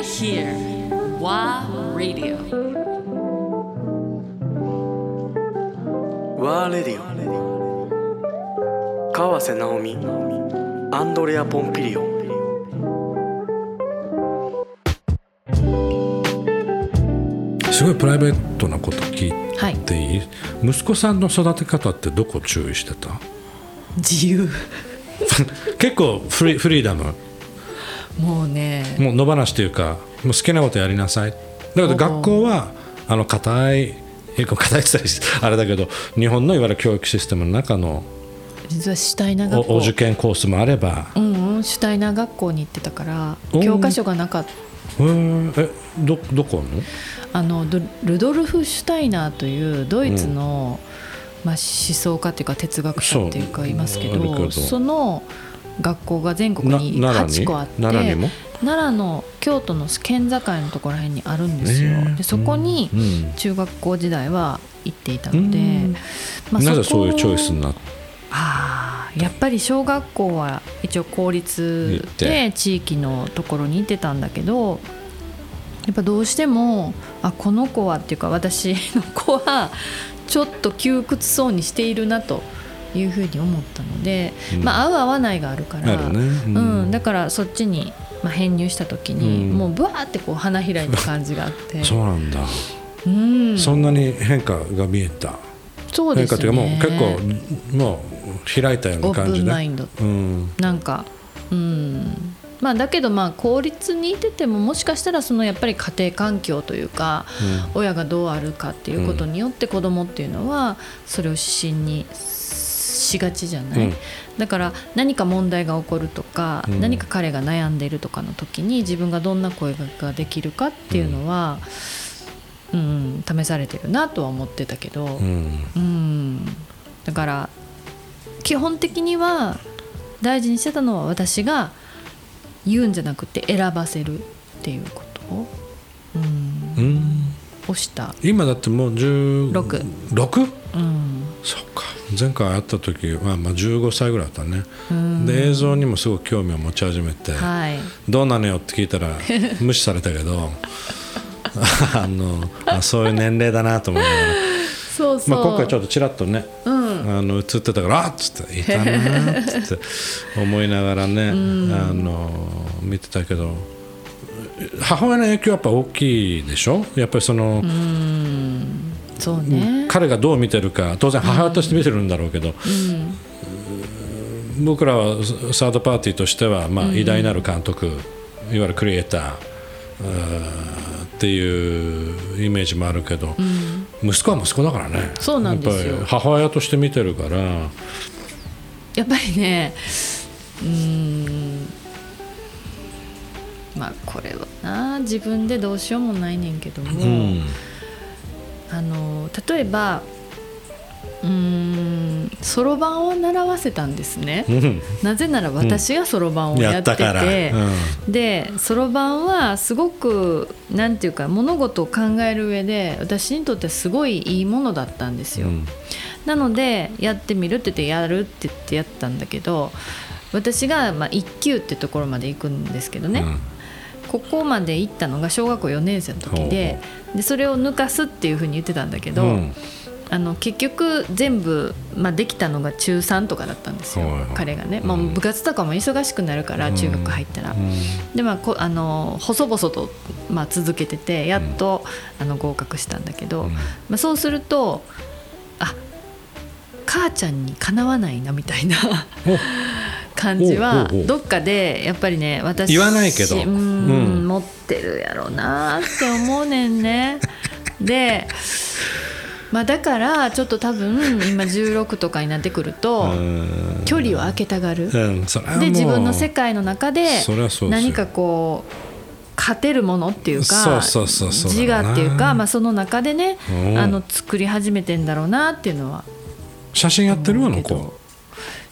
We're here. WA Radio. ワーレディオ川瀬直美アンドレア・ポンピリオンすごいプライベートなこと聞いはいていい、息子さんの育て方ってどこ注意してた自由結構フリーフリーダムもうね。もう野放しというかもう好きなことやりなさい。だけど学校はあの硬い結構硬いって あれだけど日本のいわゆる教育システムの中の実はシュタイナー学お校。お受験コースもあれば。うんうんシュタイナー学校に行ってたからお教科書がなかった。へー。えどどこの？あのドルドルフ・シュタイナーというドイツの、まあ、思想家っていうか哲学者っていうかいますけど。その学校が全国にな奈良に？8個あって奈良奈良の京都の県境のところら辺にあるんですよ、でそこにうん中学校時代は行っていたので、うん。まあなぜそういうチョイスになったあーやっぱり小学校は一応公立で地域のところに行ってたんだけどやっぱどうしてもあこの子はっていうか私の子はちょっと窮屈そうにしているなというふうに思ったので、うん。まあ合う合わないがあるからね。うん。うん、だからそっちに、まあ、編入した時に、うん。もうブワーってこう花開いた感じがあって。そうなんだ、うん、そんなに変化が見えた？そうです変化っていうかもうね結構もう開いたようなオープ感じでンマインド。うん。なんかうん。まあだけどまあ公立にいててももしかしたらそのやっぱり家庭環境というか、親がどうあるかっていうことによって子供っていうのはそれを指針にしがちじゃない、うん。だから何か問題が起こるとか、うん。何か彼が悩んでいるとかの時に自分がどんな声ができるかっていうのは、うん試されてるなとは思ってたけど、うん。うん。だから基本的には大事にしてたのは私が言うんじゃなくて選ばせるっていうこと？を、うん、うん。をした、今だってもう16 6 6? うん前回会った時はまあ15歳ぐらいだったね。うん。で映像にもすごく興味を持ち始めてはい。どうなのよって聞いたら 無視されたけど あのあそういう年齢だなと思いながら、そうそう、まあ、今回ちょっとちらっとねうん。あの映ってたからあっつっていたなっつって 思いながらね、あの見てたけど母親の影響はやっぱ大きいでしょ？やっぱりその、うんそうね、彼がどう見てるか当然母親として見てるんだろうけど、僕らはサードパーティーとしては、まあ、偉大なる監督、いわゆるクリエイターあーっていうイメージもあるけど、息子は息子だからね。そうなんですよ。やっぱり母親として見てるから。やっぱりねうん。まあこれはな自分でどうしようもないねんけども、うんあの例えばそろばんを習わせたんですね。うん。なぜなら私がそろばんをやってて、でそろばんはすごくなんていうか物事を考える上で私にとってすごいいいものだったんですよ。うん。なのでやってみるって言ってやるって言ってやったんだけど私がまあ1級ってところまで行くんですけどね、ここまで行ったのが小学校4年生の時ででそれを抜かすっていうふうに言ってたんだけど、うん。あの結局全部、まあ、できたのが中3とかだったんですよ、彼がね、うん。まあ、部活とかも忙しくなるから中学入ったら。うん。でまあ、こあの細々と、まあ、続けててやっと、あの合格したんだけど、うん。まあ、そうするとあ母ちゃんにかなわないなみたいな 感じはどっかでやっぱりね私言わないけど。うんうん。持ってるやろうなって思うねんね。でまあ、だからちょっと多分今16とかになってくるとうん。距離を空けたがる。うんで自分の世界の中で何かこう勝てるものっていうか自我っていうか、まあ、その中でねう。んあの作り始めてんだろうなっていうのは写真やってるあの子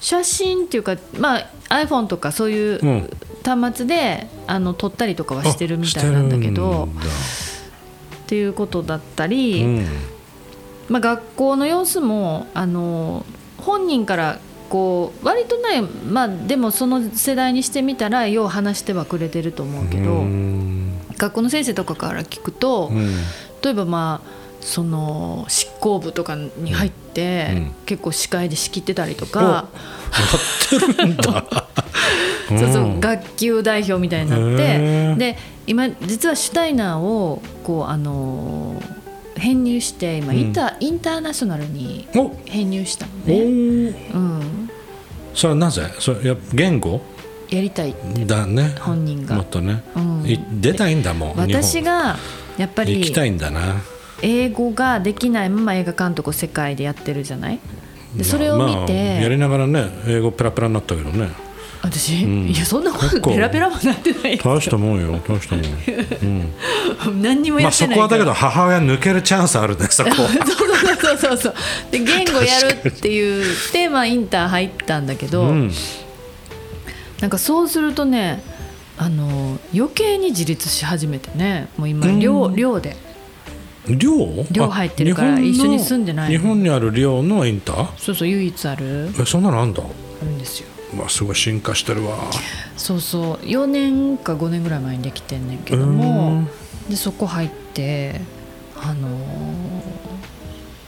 写真っていうか、まあ、iPhone とかそういううん端末であの撮ったりとかはしてるみたいなんだけどっていうことだったり、うんまあ、学校の様子もあの本人からこう割とねまあでもその世代にしてみたらよう話してはくれてると思うけど、うん。学校の先生とかから聞くと、うん。例えばまあその執行部とかに入って、うん。結構司会で仕切ってたりとか、そうそううん。学級代表みたいになって。で今実はシュタイナーをこうあの編入して今インター,、インターナショナルにお。編入したのおね、ー。うん、それはなぜ？それや言語？やりたいだね。本人が。もっとね、うん。い出たいんだもん私がやっぱり行きたいんだな英語ができないまま映画監督を世界でやってるじゃない？でそれを見まあて、やりながらね英語ペラペラになったけどね。私、ん。いやそんなことペラペラもなってない大したもんよ大したもん、うん、何にもまあやってないから、そこはだけど母親抜けるチャンスあるねそこは。そうそうそうそうで言語やるっていうテーマインター入ったんだけど、うん。なんかそうするとねあの余計に自立し始めてねもう今寮寮で寮？寮入ってるから一緒に住んでないの。日本にある寮のインター？そうそう唯一ある。えそんなのあんだ？あるんですよ。まあすごい進化してるわ。そうそう。4年か5年ぐらい前にできてんねんけどもでそこ入ってあのー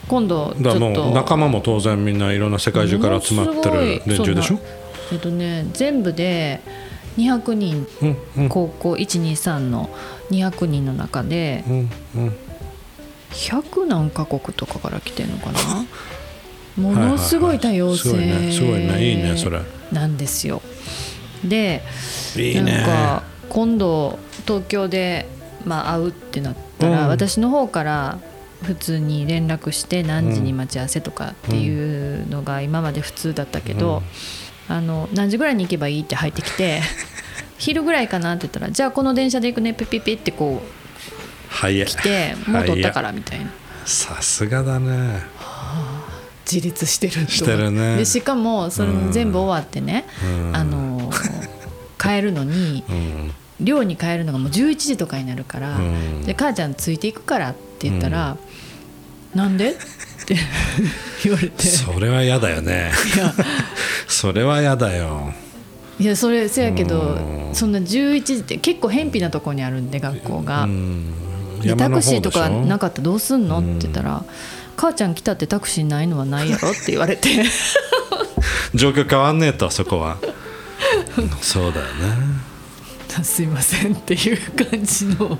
今度ちだもう仲間も当然みんないろんな世界中から集まってる連中でしょ？えっとね全部で200人。うんうん。高校123の200人の中でうんうん100何カ国とかから来てんのかな？ものすごい多様性。なんですよでなんか今度東京で、まあ、会うってなったら、うん。私の方から普通に連絡して何時に待ち合わせとかっていうのが今まで普通だったけど、あの何時ぐらいに行けばいいって入ってきて 昼ぐらいかなって言ったらじゃあこの電車で行くねピッピッピッってこう来てもう取ったからみたいな。さすがだね。自立してるしてるね。でしかもそれも全部終わってね、うん。あの帰るのにうん。寮に帰るのがもう11時とかになるから「うん。で母ちゃんついていくから」って言ったら「なんで?」って 言われて。それは嫌だよね。それは嫌だよ。いやそれせやけどうん。そんな11時って結構偏僻なところにあるんで学校が。タクシーとかなかったらどうすんの？って言ったら「母ちゃん来たってタクシーないのはないやろ」って言われて。状況変わんねえとそこは。そうだよね。すいませんっていう感じの。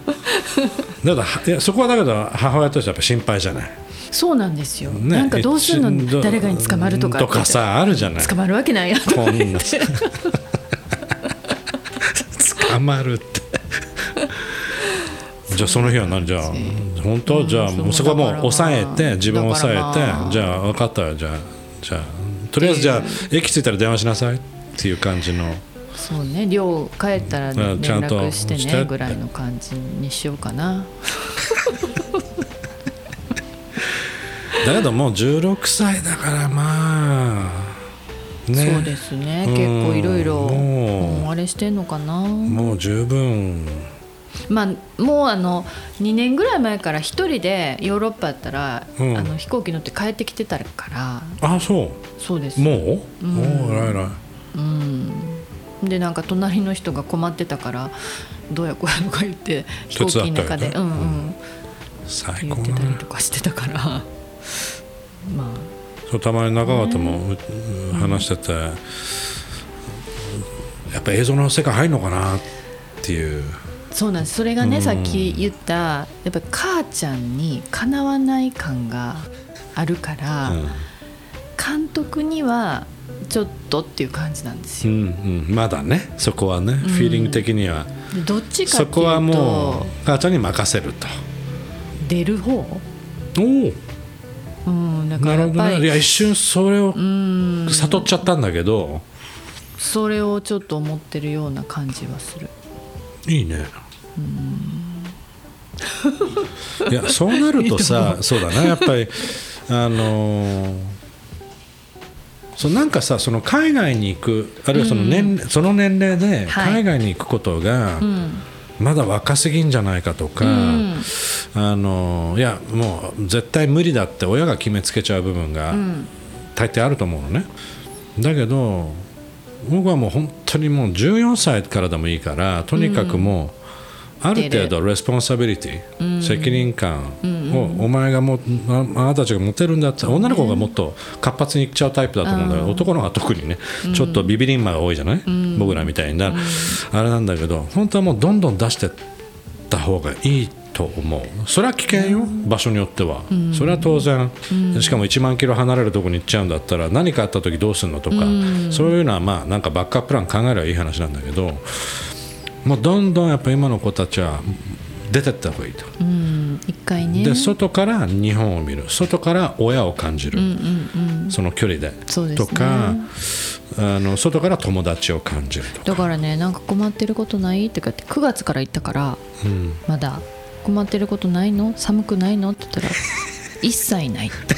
だからいやそこはだけど母親としてはやっぱ心配じゃない、そうなんですよ、ね。なんかどうすん一の誰かに捕まるとかとかさあるじゃない？捕まるわけないやとこんな。捕まるってじゃあその日は何？じゃあ本当じゃあもうそこはもう抑えて自分を抑えてじゃあ分かったよじゃあ。じゃあとりあえずじゃあ駅着いたら電話しなさいっていう感じの。そうね寮帰ったら、ね連うんちゃんと絡してねぐらいの感じにしようかな。だけどもう16歳だからまあね。そうですね。うん結構いろいろもう。あれしてんのかな。もう十分まあもうあの2年ぐらい前から一人でヨーロッパやったら、うん。あの飛行機乗って帰ってきてたから。あそう。そうです。もう、うん。もう偉い偉い。うん。でなんか隣の人が困ってたからどうやこうやとか言って飛行機の中で、ねうんうん。最言ってたりとかしてたから。まあ。そうたまに中川とも話してて、やっぱ映像の世界入るのかなっていうそうなんです。それがね、うん。さっき言ったやっぱり母ちゃんにかなわない感があるから、うん。監督にはちょっとっていう感じなんですうよ。んうん、まだねそこはね、フィーリング的には。でどっちかっていうそこはもとう母ちゃんに任せると。出る方、おお。うん、だからなるほどね。いや一瞬それをうん。悟っちゃったんだけど、それをちょっと思ってるような感じはする。いいね。いやそうなるとさ そうだねやっぱりあのーそうなんかさその海外に行くあるいはその年,、その年齢ではい。海外に行くことがうん。まだ若すぎんじゃないかとか、うん。あのーいやもう絶対無理だって親が決めつけちゃう部分がうん。大抵あると思うのね。だけど僕はもう本当にもう14歳からでもいいからとにかくもう、ある程度 responsibility、責任感をお前がもああなたたちが持てるんだったら女の子がもっと活発にいっちゃうタイプだと思うんだけど男の方が特にねちょっとビビリンマが多いじゃない、僕らみたいにな、あれなんだけど本当はもうどんどん出してった方がいいと思う。それは危険よ、場所によっては、それは当然、しかも1万キロ離れるところに行っちゃうんだったら何かあった時どうするのとか、そういうのはまあなんかバックアッププラン考えればいい話なんだけど。もうどんどんやっぱ今の子たちは出てった方がいいと、うん。一回ね。で外から日本を見る。外から親を感じる、その距離で。とかあの外から友達を感じるとか。だからねなんか困ってることない？ってかって9月から行ったから、まだ困ってることないの？寒くないの？って言ったら 一切ないって